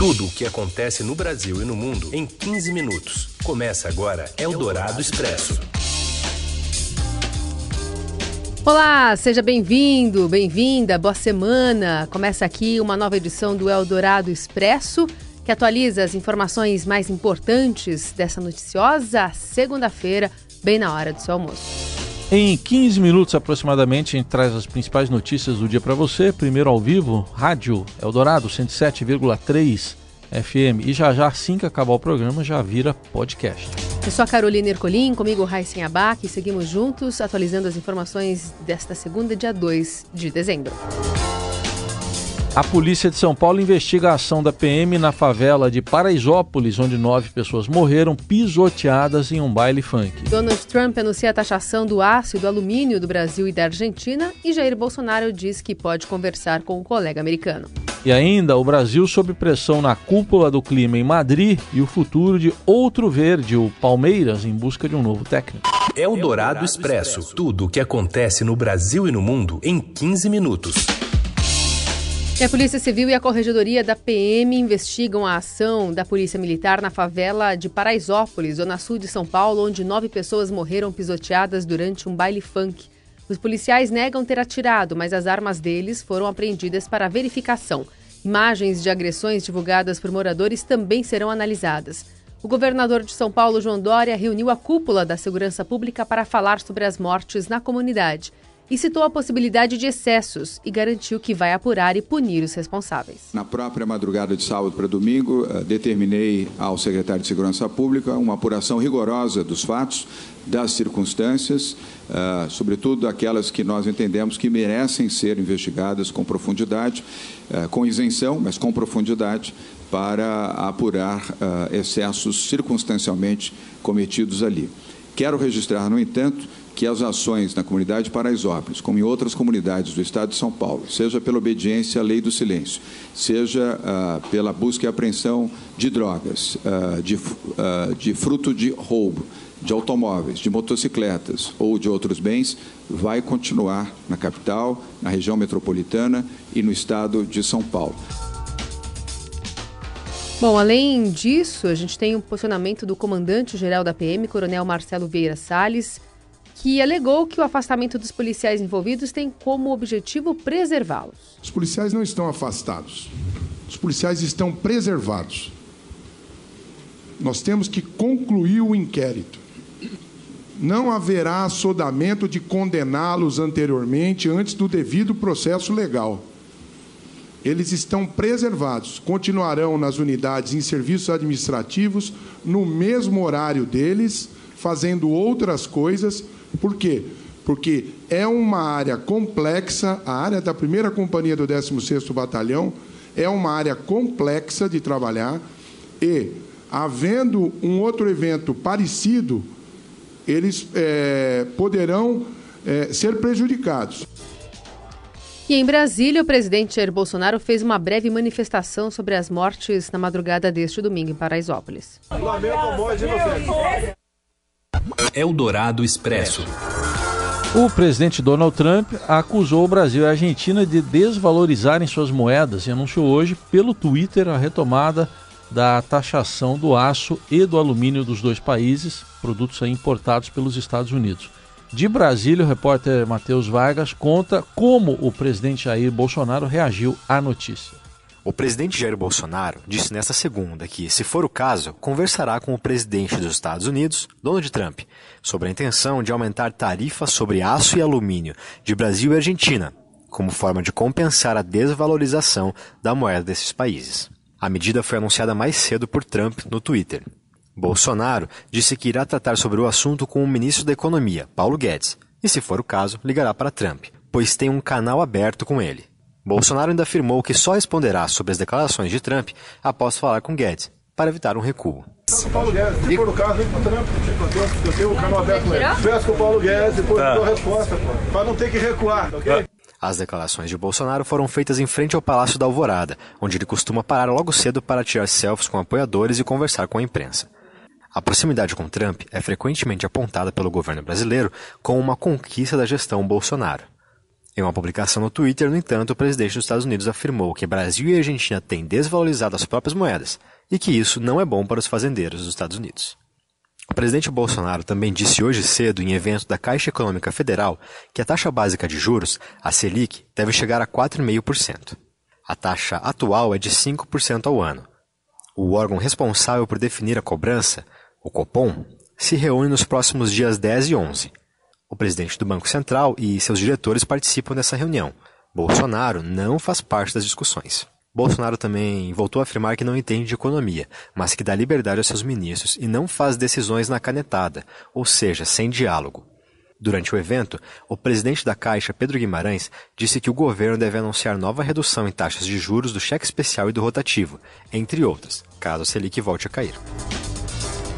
Tudo o que acontece no Brasil e no mundo em 15 minutos. Começa agora Eldorado Expresso. Olá, seja bem-vindo, bem-vinda, boa semana. Começa aqui uma nova edição do Eldorado Expresso, que atualiza as informações mais importantes dessa noticiosa segunda-feira, bem na hora do seu almoço. Em 15 minutos aproximadamente, a gente traz as principais notícias do dia para você. Primeiro ao vivo, Rádio Eldorado 107,3 FM. E já já, assim que acabar o programa, já vira podcast. Eu sou a Carolina Ercolim, comigo Raíssen Abac seguimos juntos atualizando as informações desta segunda, dia 2 de dezembro. A polícia de São Paulo investiga a ação da PM na favela de Paraisópolis, onde nove pessoas morreram pisoteadas em um baile funk. Donald Trump anuncia a taxação do aço e do alumínio do Brasil e da Argentina e Jair Bolsonaro diz que pode conversar com um colega americano. E ainda o Brasil sob pressão na cúpula do clima em Madrid e o futuro de outro verde, o Palmeiras, em busca de um novo técnico. É o Dourado Expresso. Tudo o que acontece no Brasil e no mundo em 15 minutos. E a Polícia Civil e a Corregedoria da PM investigam a ação da Polícia Militar na favela de Paraisópolis, zona sul de São Paulo, onde nove pessoas morreram pisoteadas durante um baile funk. Os policiais negam ter atirado, mas as armas deles foram apreendidas para verificação. Imagens de agressões divulgadas por moradores também serão analisadas. O governador de São Paulo, João Dória, reuniu a cúpula da segurança pública para falar sobre as mortes na comunidade e citou a possibilidade de excessos e garantiu que vai apurar e punir os responsáveis. Na própria madrugada de sábado para domingo, eh, determinei ao secretário de Segurança Pública uma apuração rigorosa dos fatos, das circunstâncias, uh, sobretudo aquelas que nós entendemos que merecem ser investigadas com profundidade, uh, com isenção, mas com profundidade, para apurar excessos circunstancialmente cometidos ali. Quero registrar, no entanto, que as ações na comunidade de Paraisópolis, como em outras comunidades do Estado de São Paulo, seja pela obediência à lei do silêncio, seja uh, pela busca e apreensão de drogas, uh, de, uh, de fruto de roubo, de automóveis, de motocicletas ou de outros bens, vai continuar na capital, na região metropolitana e no estado de São Paulo. Bom, além disso, a gente tem o um posicionamento do comandante-geral da PM, Coronel Marcelo Vieira Salles, que alegou que o afastamento dos policiais envolvidos tem como objetivo preservá-los. Os policiais não estão afastados. Os policiais estão preservados. Nós temos que concluir o inquérito. Não haverá assodamento de condená-los anteriormente antes do devido processo legal. Eles estão preservados, continuarão nas unidades em serviços administrativos no mesmo horário deles, fazendo outras coisas por quê? Porque é uma área complexa, a área da primeira companhia do 16º Batalhão é uma área complexa de trabalhar e, havendo um outro evento parecido, eles é, poderão é, ser prejudicados. E em Brasília, o presidente Jair Bolsonaro fez uma breve manifestação sobre as mortes na madrugada deste domingo em Paraisópolis. Lamento morte inocente. Eldorado Expresso. O presidente Donald Trump acusou o Brasil e a Argentina de desvalorizarem suas moedas e anunciou hoje pelo Twitter a retomada da taxação do aço e do alumínio dos dois países, produtos importados pelos Estados Unidos. De Brasília, o repórter Matheus Vargas conta como o presidente Jair Bolsonaro reagiu à notícia. O presidente Jair Bolsonaro disse nesta segunda que, se for o caso, conversará com o presidente dos Estados Unidos, Donald Trump, sobre a intenção de aumentar tarifas sobre aço e alumínio de Brasil e Argentina, como forma de compensar a desvalorização da moeda desses países. A medida foi anunciada mais cedo por Trump no Twitter. Bolsonaro disse que irá tratar sobre o assunto com o ministro da Economia, Paulo Guedes, e, se for o caso, ligará para Trump, pois tem um canal aberto com ele. Bolsonaro ainda afirmou que só responderá sobre as declarações de Trump após falar com Guedes, para evitar um recuo. Paulo Guedes, se for o caso, vem com o Trump. Eu tenho o canal aberto com ele. Peço com o Paulo Guedes, depois tá. dou a resposta, para não ter que recuar, ok? As declarações de Bolsonaro foram feitas em frente ao Palácio da Alvorada, onde ele costuma parar logo cedo para tirar selfies com apoiadores e conversar com a imprensa. A proximidade com Trump é frequentemente apontada pelo governo brasileiro como uma conquista da gestão Bolsonaro. Em uma publicação no Twitter, no entanto, o presidente dos Estados Unidos afirmou que Brasil e Argentina têm desvalorizado as próprias moedas e que isso não é bom para os fazendeiros dos Estados Unidos. O presidente Bolsonaro também disse hoje cedo, em evento da Caixa Econômica Federal, que a taxa básica de juros, a Selic, deve chegar a 4,5%. A taxa atual é de 5% ao ano. O órgão responsável por definir a cobrança, o Copom, se reúne nos próximos dias 10 e 11. O presidente do Banco Central e seus diretores participam dessa reunião. Bolsonaro não faz parte das discussões. Bolsonaro também voltou a afirmar que não entende de economia, mas que dá liberdade aos seus ministros e não faz decisões na canetada, ou seja, sem diálogo. Durante o evento, o presidente da Caixa, Pedro Guimarães, disse que o governo deve anunciar nova redução em taxas de juros do cheque especial e do rotativo, entre outras, caso a Selic volte a cair.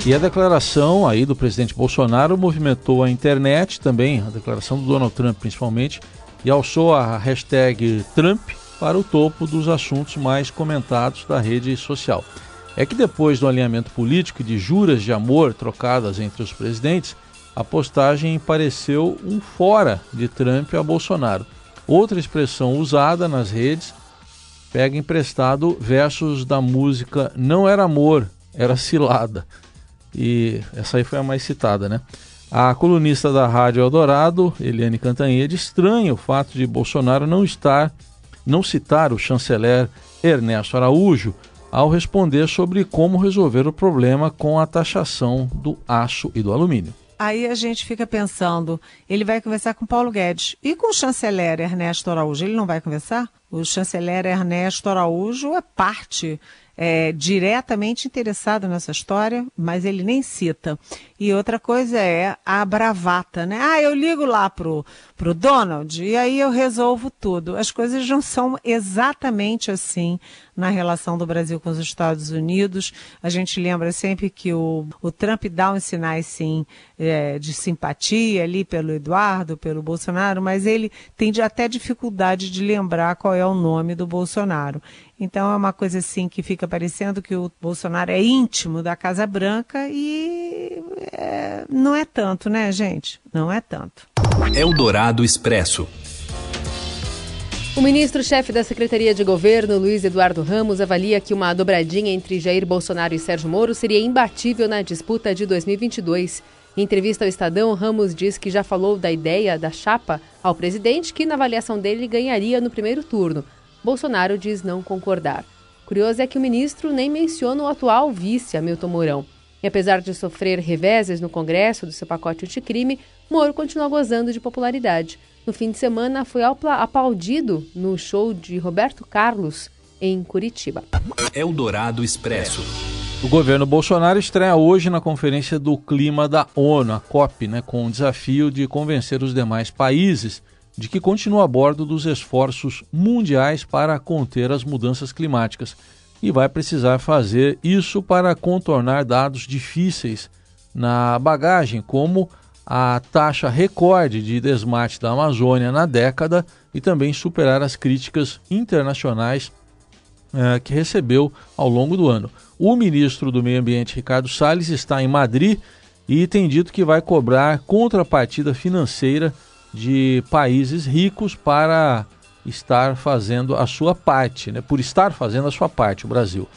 E a declaração aí do presidente Bolsonaro movimentou a internet também, a declaração do Donald Trump principalmente, e alçou a hashtag Trump para o topo dos assuntos mais comentados da rede social. É que depois do alinhamento político e de juras de amor trocadas entre os presidentes, a postagem pareceu um fora de Trump a Bolsonaro. Outra expressão usada nas redes pega emprestado versos da música Não Era Amor, Era Cilada e essa aí foi a mais citada, né? A colunista da Rádio Eldorado, Eliane Cantanhede, estranha o fato de Bolsonaro não estar, não citar o chanceler Ernesto Araújo ao responder sobre como resolver o problema com a taxação do aço e do alumínio. Aí a gente fica pensando, ele vai conversar com Paulo Guedes. E com o chanceler Ernesto Araújo, ele não vai conversar? O chanceler Ernesto Araújo é parte é, diretamente interessado nessa história, mas ele nem cita. E outra coisa é a bravata, né? Ah, eu ligo lá pro, pro Donald e aí eu resolvo tudo. As coisas não são exatamente assim na relação do Brasil com os Estados Unidos. A gente lembra sempre que o, o Trump dá uns sinais, sim, é, de simpatia ali pelo Eduardo, pelo Bolsonaro, mas ele tem até dificuldade de lembrar qual é o nome do Bolsonaro. Então é uma coisa assim que fica parecendo que o Bolsonaro é íntimo da Casa Branca e é, não é tanto, né, gente? Não é tanto. Eldorado Expresso. O ministro-chefe da Secretaria de Governo, Luiz Eduardo Ramos, avalia que uma dobradinha entre Jair Bolsonaro e Sérgio Moro seria imbatível na disputa de 2022. Em entrevista ao Estadão, Ramos diz que já falou da ideia da chapa ao presidente, que na avaliação dele ganharia no primeiro turno. Bolsonaro diz não concordar. Curioso é que o ministro nem menciona o atual vice, Hamilton Mourão. E apesar de sofrer reveses no Congresso do seu pacote anticrime, Moro continua gozando de popularidade. No fim de semana, foi aplaudido no show de Roberto Carlos, em Curitiba. Eldorado Expresso. O governo Bolsonaro estreia hoje na Conferência do Clima da ONU, a COP, né, com o desafio de convencer os demais países de que continua a bordo dos esforços mundiais para conter as mudanças climáticas e vai precisar fazer isso para contornar dados difíceis na bagagem, como a taxa recorde de desmate da Amazônia na década e também superar as críticas internacionais eh, que recebeu ao longo do ano. O ministro do Meio Ambiente, Ricardo Salles, está em Madrid e tem dito que vai cobrar contrapartida financeira de países ricos para estar fazendo a sua parte, né? por estar fazendo a sua parte, o Brasil.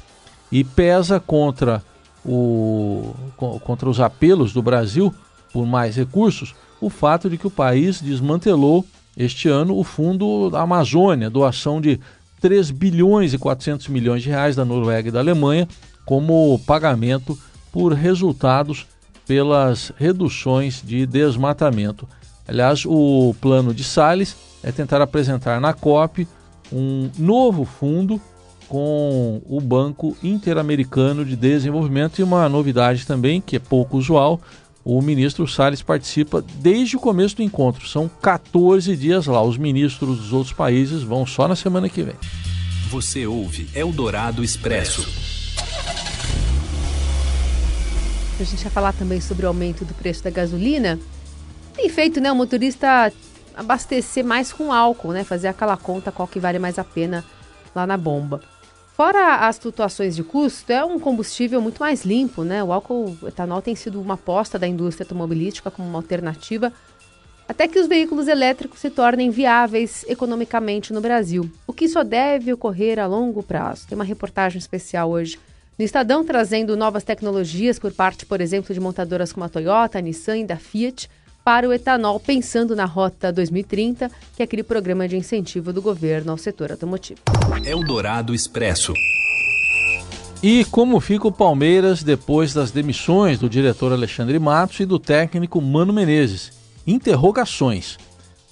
E pesa contra, o, contra os apelos do Brasil por mais recursos o fato de que o país desmantelou este ano o Fundo Amazônia, doação de 3 bilhões e 400 milhões de reais da Noruega e da Alemanha como pagamento por resultados pelas reduções de desmatamento. Aliás, o plano de Salles é tentar apresentar na COP um novo fundo com o Banco Interamericano de Desenvolvimento e uma novidade também, que é pouco usual, o ministro Salles participa desde o começo do encontro. São 14 dias lá. Os ministros dos outros países vão só na semana que vem. Você ouve Eldorado Expresso. A gente vai falar também sobre o aumento do preço da gasolina tem feito, né, o motorista abastecer mais com álcool, né, fazer aquela conta qual que vale mais a pena lá na bomba. Fora as flutuações de custo, é um combustível muito mais limpo, né? O álcool etanol tem sido uma aposta da indústria automobilística como uma alternativa até que os veículos elétricos se tornem viáveis economicamente no Brasil, o que só deve ocorrer a longo prazo. Tem uma reportagem especial hoje no Estadão trazendo novas tecnologias por parte, por exemplo, de montadoras como a Toyota, a Nissan e da Fiat para o etanol, pensando na Rota 2030, que é aquele programa de incentivo do governo ao setor automotivo. Eldorado Expresso. E como fica o Palmeiras depois das demissões do diretor Alexandre Matos e do técnico Mano Menezes? Interrogações.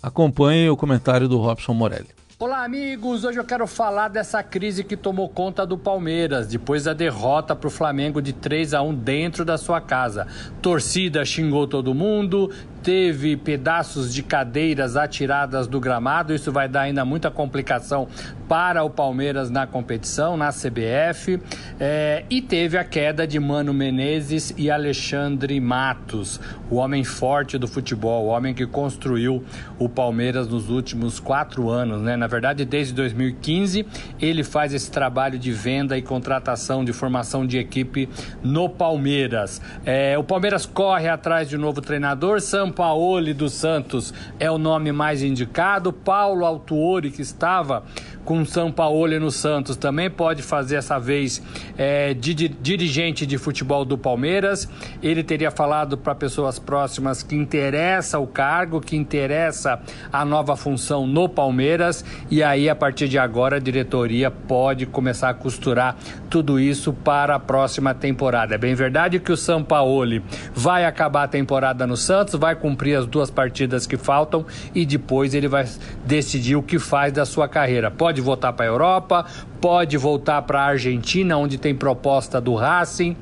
Acompanhe o comentário do Robson Morelli. Olá, amigos! Hoje eu quero falar dessa crise que tomou conta do Palmeiras depois da derrota para o Flamengo de 3 a 1 dentro da sua casa. Torcida xingou todo mundo, teve pedaços de cadeiras atiradas do gramado. Isso vai dar ainda muita complicação para o Palmeiras na competição, na CBF. É, e teve a queda de Mano Menezes e Alexandre Matos, o homem forte do futebol, o homem que construiu o Palmeiras nos últimos quatro anos, né? Na verdade, desde 2015, ele faz esse trabalho de venda e contratação, de formação de equipe no Palmeiras. É, o Palmeiras corre atrás de um novo treinador, São Sampaoli dos Santos é o nome mais indicado. Paulo Altuori, que estava com São Paulo no Santos, também pode fazer essa vez é, de, de, dirigente de futebol do Palmeiras. Ele teria falado para pessoas próximas que interessa o cargo, que interessa a nova função no Palmeiras. E aí, a partir de agora, a diretoria pode começar a costurar tudo isso para a próxima temporada. É bem verdade que o São Paulo vai acabar a temporada no Santos, vai cumprir as duas partidas que faltam e depois ele vai decidir o que faz da sua carreira. Pode pode voltar para a Europa, pode voltar para a Argentina, onde tem proposta do Racing.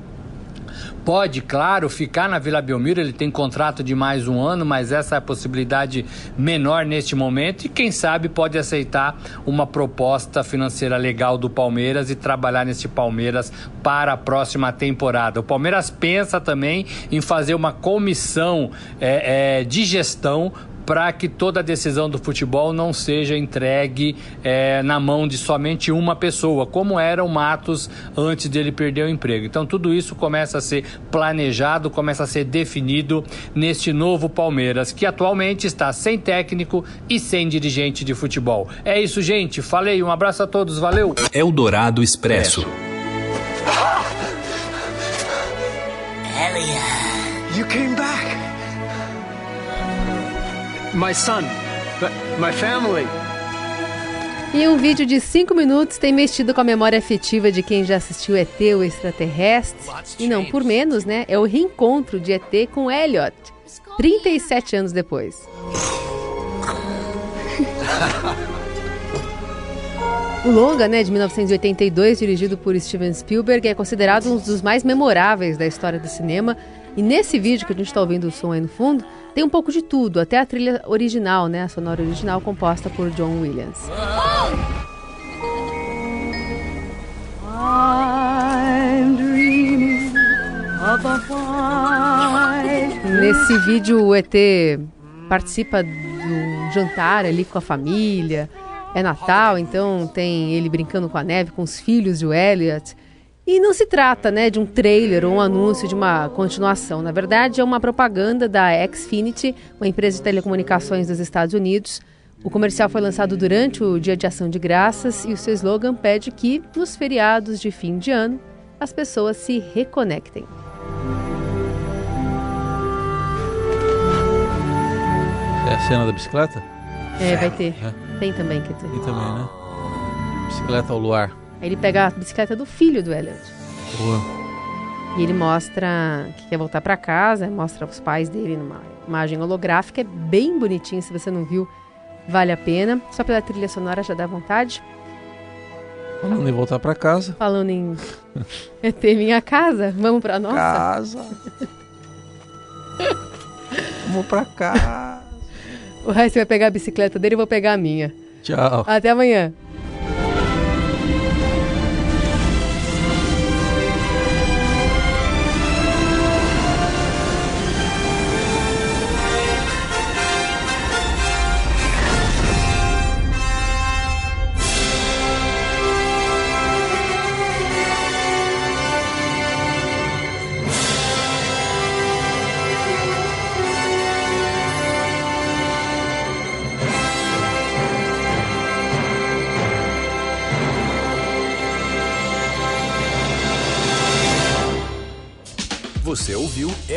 Pode, claro, ficar na Vila Belmiro, ele tem contrato de mais um ano, mas essa é a possibilidade menor neste momento e quem sabe pode aceitar uma proposta financeira legal do Palmeiras e trabalhar nesse Palmeiras para a próxima temporada. O Palmeiras pensa também em fazer uma comissão é, é, de gestão para que toda a decisão do futebol não seja entregue é, na mão de somente uma pessoa, como era o Matos antes de ele perder o emprego. Então tudo isso começa a ser planejado, começa a ser definido neste novo Palmeiras, que atualmente está sem técnico e sem dirigente de futebol. É isso, gente. Falei, um abraço a todos, valeu. Eldorado Expresso. Elia, you came back. My son, my family. E um vídeo de 5 minutos tem mexido com a memória afetiva de quem já assistiu ET, o extraterrestre. E não por menos, né? É o reencontro de ET com Elliot, 37 anos depois. O longa, né, de 1982, dirigido por Steven Spielberg, é considerado um dos mais memoráveis da história do cinema. E nesse vídeo que a gente está ouvindo o som aí no fundo, tem um pouco de tudo, até a trilha original, né? A sonora original composta por John Williams. Nesse vídeo o ET participa do jantar ali com a família. É Natal, então tem ele brincando com a neve, com os filhos de Elliot. E não se trata né, de um trailer ou um anúncio de uma continuação. Na verdade, é uma propaganda da Xfinity, uma empresa de telecomunicações dos Estados Unidos. O comercial foi lançado durante o Dia de Ação de Graças e o seu slogan pede que, nos feriados de fim de ano, as pessoas se reconectem. É a cena da bicicleta? É, vai ter. É. Tem também, quer dizer. Tem também, né? Bicicleta ao luar. Aí ele pega a bicicleta do filho do Elliot. Boa. E ele mostra que quer voltar para casa, mostra os pais dele numa imagem holográfica. É bem bonitinho, se você não viu, vale a pena. Só pela trilha sonora já dá vontade. Falando em voltar para casa. Falando em ter minha casa, vamos para nossa? Casa. vamos para casa. O Raíssa vai pegar a bicicleta dele e vou pegar a minha. Tchau. Até amanhã.